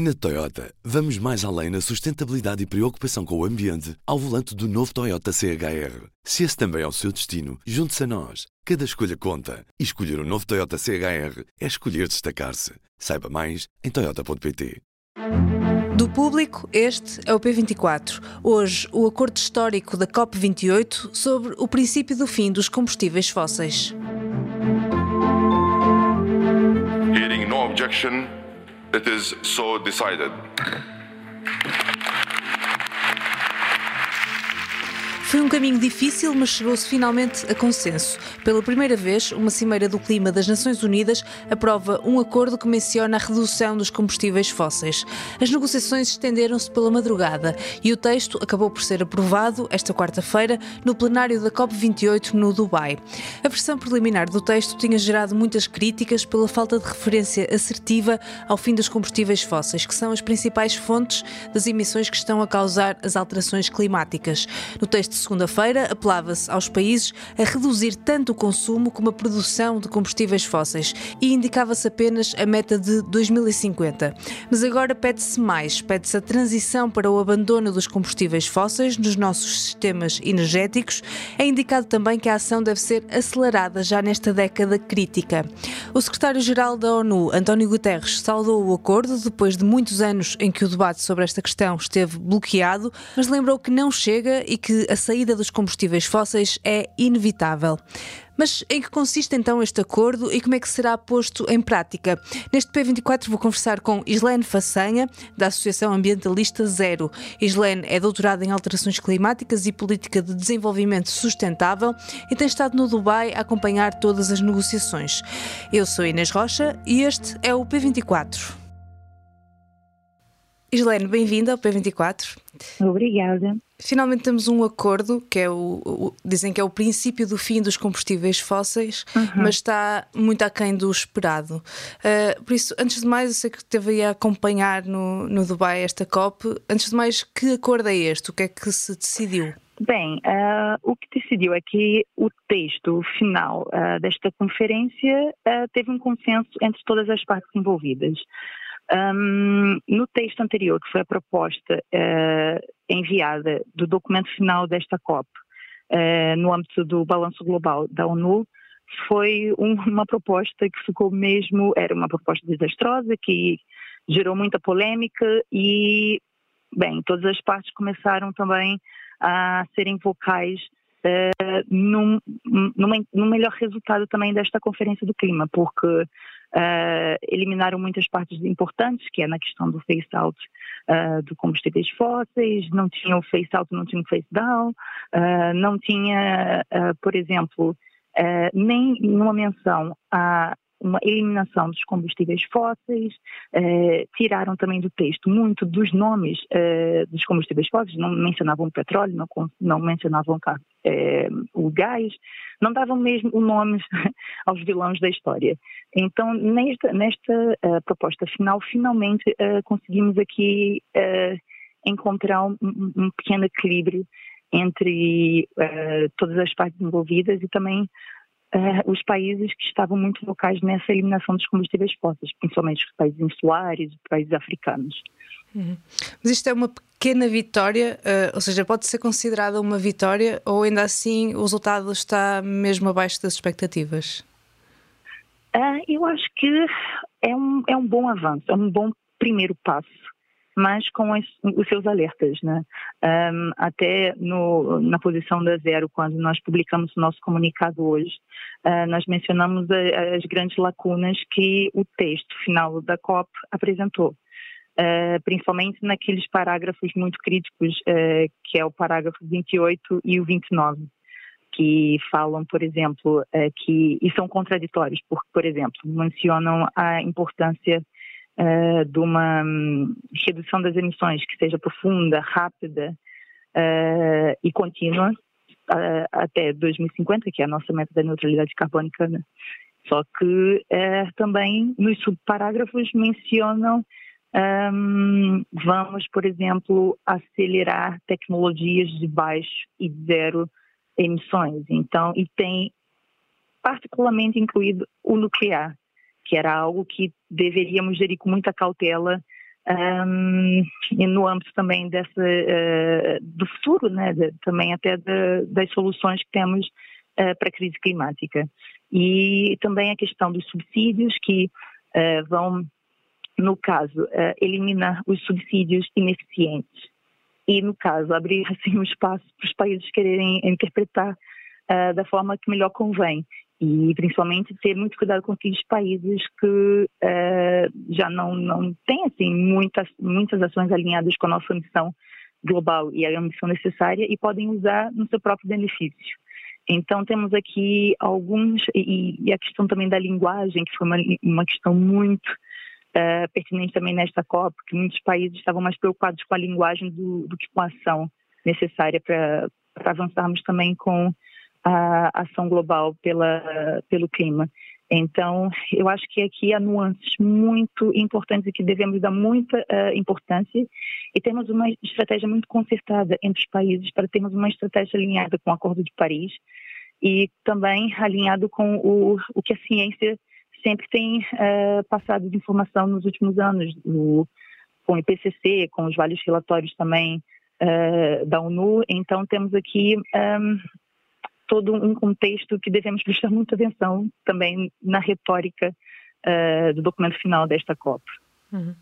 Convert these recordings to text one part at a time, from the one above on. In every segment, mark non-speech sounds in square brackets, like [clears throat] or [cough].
Na Toyota, vamos mais além na sustentabilidade e preocupação com o ambiente ao volante do novo Toyota CHR. Se esse também é o seu destino, junte-se a nós. Cada escolha conta. E escolher o um novo Toyota CHR é escolher destacar-se. Saiba mais em Toyota.pt. Do público, este é o P24. Hoje, o acordo histórico da COP28 sobre o princípio do fim dos combustíveis fósseis. Hearing no objection. It is so decided. Foi um caminho difícil, mas chegou-se finalmente a consenso. Pela primeira vez, uma Cimeira do Clima das Nações Unidas aprova um acordo que menciona a redução dos combustíveis fósseis. As negociações estenderam-se pela madrugada e o texto acabou por ser aprovado esta quarta-feira no plenário da COP28 no Dubai. A versão preliminar do texto tinha gerado muitas críticas pela falta de referência assertiva ao fim dos combustíveis fósseis, que são as principais fontes das emissões que estão a causar as alterações climáticas. No texto segunda-feira, apelava-se aos países a reduzir tanto o consumo como a produção de combustíveis fósseis e indicava-se apenas a meta de 2050. Mas agora pede-se mais, pede-se a transição para o abandono dos combustíveis fósseis nos nossos sistemas energéticos. É indicado também que a ação deve ser acelerada já nesta década crítica. O secretário-geral da ONU, António Guterres, saudou o acordo depois de muitos anos em que o debate sobre esta questão esteve bloqueado, mas lembrou que não chega e que a saída dos combustíveis fósseis é inevitável. Mas em que consiste então este acordo e como é que será posto em prática? Neste P24 vou conversar com Islene Façanha, da Associação Ambientalista Zero. Islene é doutorada em alterações climáticas e política de desenvolvimento sustentável e tem estado no Dubai a acompanhar todas as negociações. Eu sou Inês Rocha e este é o P24. Islene, bem-vinda ao P24. Obrigada. Finalmente temos um acordo que é o, o, dizem que é o princípio do fim dos combustíveis fósseis, uhum. mas está muito aquém do esperado. Uh, por isso, antes de mais, eu sei que esteve a acompanhar no, no Dubai esta COP. Antes de mais, que acordo é este? O que é que se decidiu? Bem, uh, o que decidiu é que o texto final uh, desta conferência teve um consenso entre todas as partes envolvidas. Um, no texto anterior, que foi a proposta uh, enviada do documento final desta COP, uh, no âmbito do balanço global da ONU, foi um, uma proposta que ficou mesmo, era uma proposta desastrosa, que gerou muita polêmica e, bem, todas as partes começaram também a serem vocais uh, num, num, num melhor resultado também desta Conferência do Clima, porque uh, eliminaram muitas partes importantes, que é na questão do face-out uh, de combustíveis fósseis, não tinha o face-out, não tinha o face-down, uh, não tinha, por exemplo, nem uma menção a uma eliminação dos combustíveis fósseis, eh, tiraram também do texto muito dos nomes eh, dos combustíveis fósseis, não mencionavam petróleo, não, não mencionavam eh, o gás, não davam mesmo o nome [laughs] aos vilões da história. Então, nesta, nesta uh, proposta final, finalmente uh, conseguimos aqui uh, encontrar um, um, pequeno equilíbrio entre todas as partes envolvidas e também os países que estavam muito locais nessa eliminação dos combustíveis fósseis, principalmente os países insulares, os países africanos. Uhum. Mas isto é uma pequena vitória, uh, ou seja, pode ser considerada uma vitória ou ainda assim o resultado está mesmo abaixo das expectativas? Uh, eu acho que é um, é um bom avanço, é um bom primeiro passo, mas com os, os seus alertas, né? Um, até no, na posição da Zero, quando nós publicamos o nosso comunicado hoje, uh, nós mencionamos a, as grandes lacunas que o texto final da COP apresentou. Uh, principalmente naqueles parágrafos muito críticos, uh, que é o parágrafo 28 e o 29, que falam, por exemplo, uh, que e são contraditórios, porque, por exemplo, mencionam a importância de uma um, redução das emissões que seja profunda, rápida e contínua até 2050, que é a nossa meta da neutralidade carbônica. Né? Só que também nos subparágrafos mencionam um, vamos, por exemplo, acelerar tecnologias de baixo e zero emissões. Então, e tem particularmente incluído o nuclear, que era algo que deveríamos gerir com muita cautela um, e no âmbito também dessa, uh, do futuro, né, de, também até de, das soluções que temos uh, para a crise climática. E também a questão dos subsídios que uh, vão, no caso, eliminar os subsídios ineficientes e, no caso, abrir assim um espaço para os países quererem interpretar da forma que melhor convém e principalmente ter muito cuidado com aqueles países que uh, já não, não têm assim, muitas, muitas ações alinhadas com a nossa missão global e a missão necessária e podem usar no seu próprio benefício. Então temos aqui alguns, e, e a questão também da linguagem, que foi uma, uma questão muito uh, pertinente também nesta COP, que muitos países estavam mais preocupados com a linguagem do, do que com a ação necessária para avançarmos também com a ação global pela, pelo clima. Então, eu acho que aqui há nuances muito importantes e que devemos dar muita uh, importância e temos uma estratégia muito concertada entre os países para termos uma estratégia alinhada com o Acordo de Paris e também alinhado com o, o que a ciência sempre tem uh, passado de informação nos últimos anos, com o IPCC, com os vários relatórios também uh, da ONU. Então, temos aqui um, todo um contexto que devemos prestar muita atenção também na retórica uh, do documento final desta COP. Uhum.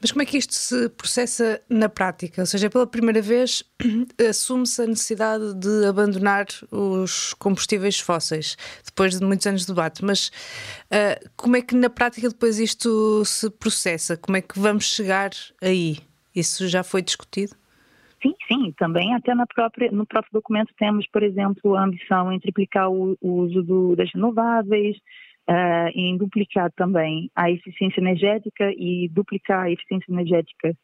Mas como é que isto se processa na prática? Ou seja, pela primeira vez [clears throat] assume-se a necessidade de abandonar os combustíveis fósseis, depois de muitos anos de debate. Mas uh, como é que na prática depois isto se processa? Como é que vamos chegar aí? Isso já foi discutido? Sim, sim, também até na própria, no próprio documento temos, por exemplo, a ambição em triplicar o, o uso do, das renováveis, uh, em duplicar também a eficiência energética e duplicar a eficiência energética.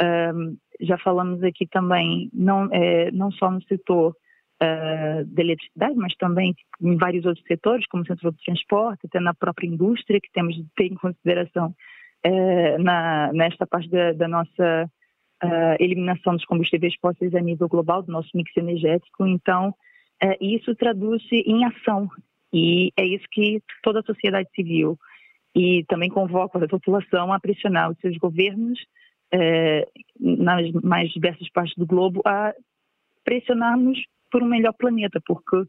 Um, já falamos aqui também, não, é, não só no setor uh, da eletricidade, mas também em vários outros setores, como o setor do transporte, até na própria indústria, que temos de ter em consideração uh, na, nesta parte da, da nossa uh, eliminação dos combustíveis fósseis a nível global do nosso mix energético. Então, uh, isso traduz-se em ação e é isso que toda a sociedade civil e também convoca a população a pressionar os seus governos uh, nas mais diversas partes do globo a pressionarmos por um melhor planeta, porque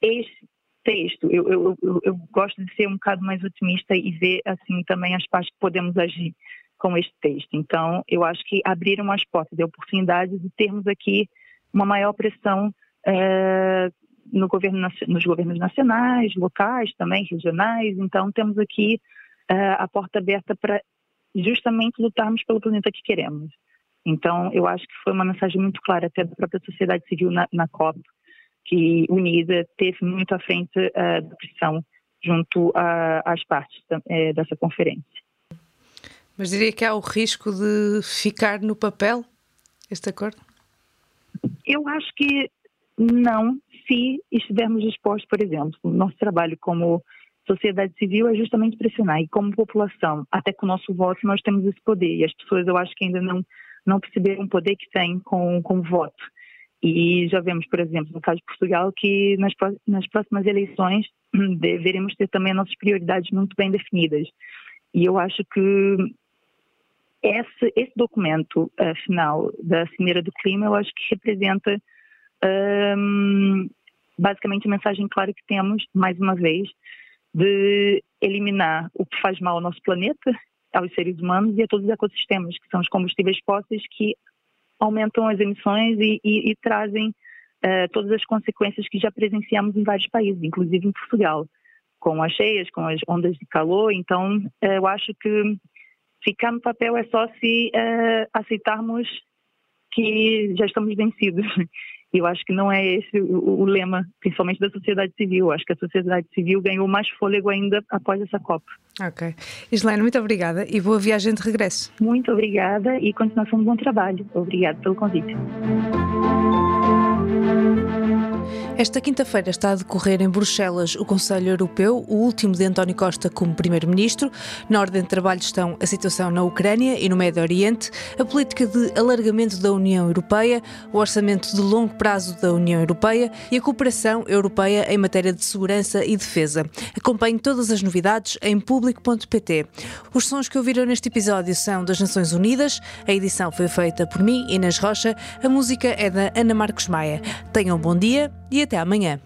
este texto, eu, eu, eu, eu, gosto de ser um bocado mais otimista e ver assim também as partes que podemos agir com este texto. Então, eu acho que abriram as portas de oportunidade de termos aqui uma maior pressão é, no governo, nos governos nacionais, locais também, regionais. Então, temos aqui é, a porta aberta para justamente lutarmos pelo planeta que queremos. Então, eu acho que foi uma mensagem muito clara até da própria sociedade civil na, na COP, que unida teve muito à frente uh, da pressão junto às partes uh, dessa conferência. Mas diria que há o risco de ficar no papel este acordo? Eu acho que não, se estivermos dispostos, por exemplo, nosso trabalho como sociedade civil é justamente pressionar, e como população, até com o nosso voto, nós temos esse poder, e as pessoas eu acho que ainda não, não perceberam o poder que têm com, com o voto. E já vemos, por exemplo, no caso de Portugal, que nas, nas próximas eleições [clears throat] deveremos ter também nossas prioridades muito bem definidas. E eu acho que esse, esse documento uh, final da Cimeira do Clima, eu acho que representa um, basicamente a mensagem clara que temos, mais uma vez, de eliminar o que faz mal ao nosso planeta, aos seres humanos e a todos os ecossistemas, que são os combustíveis fósseis que aumentam as emissões e, e, e trazem uh, todas as consequências que já presenciamos em vários países, inclusive em Portugal, com as cheias, com as ondas de calor. Então, uh, eu acho que Ficar no papel é só se uh, aceitarmos que já estamos vencidos. [laughs] Eu acho que não é esse o, o, lema, principalmente da sociedade civil. Eu acho que a sociedade civil ganhou mais fôlego ainda após essa COP. Ok. Islaine, muito obrigada e boa viagem de regresso. Muito obrigada e continuação de bom trabalho. Obrigada pelo convite. Esta quinta-feira está a decorrer em Bruxelas o Conselho Europeu, o último de António Costa como Primeiro-Ministro. Na ordem de trabalho estão a situação na Ucrânia e no Médio Oriente, a política de alargamento da União Europeia, o orçamento de longo prazo da União Europeia e a cooperação europeia em matéria de segurança e defesa. Acompanhe todas as novidades em público.pt. Os sons que ouviram neste episódio são das Nações Unidas, a edição foi feita por mim, Inês Rocha, a música é da Ana Marcos Maia. Tenham um bom dia e até amanhã.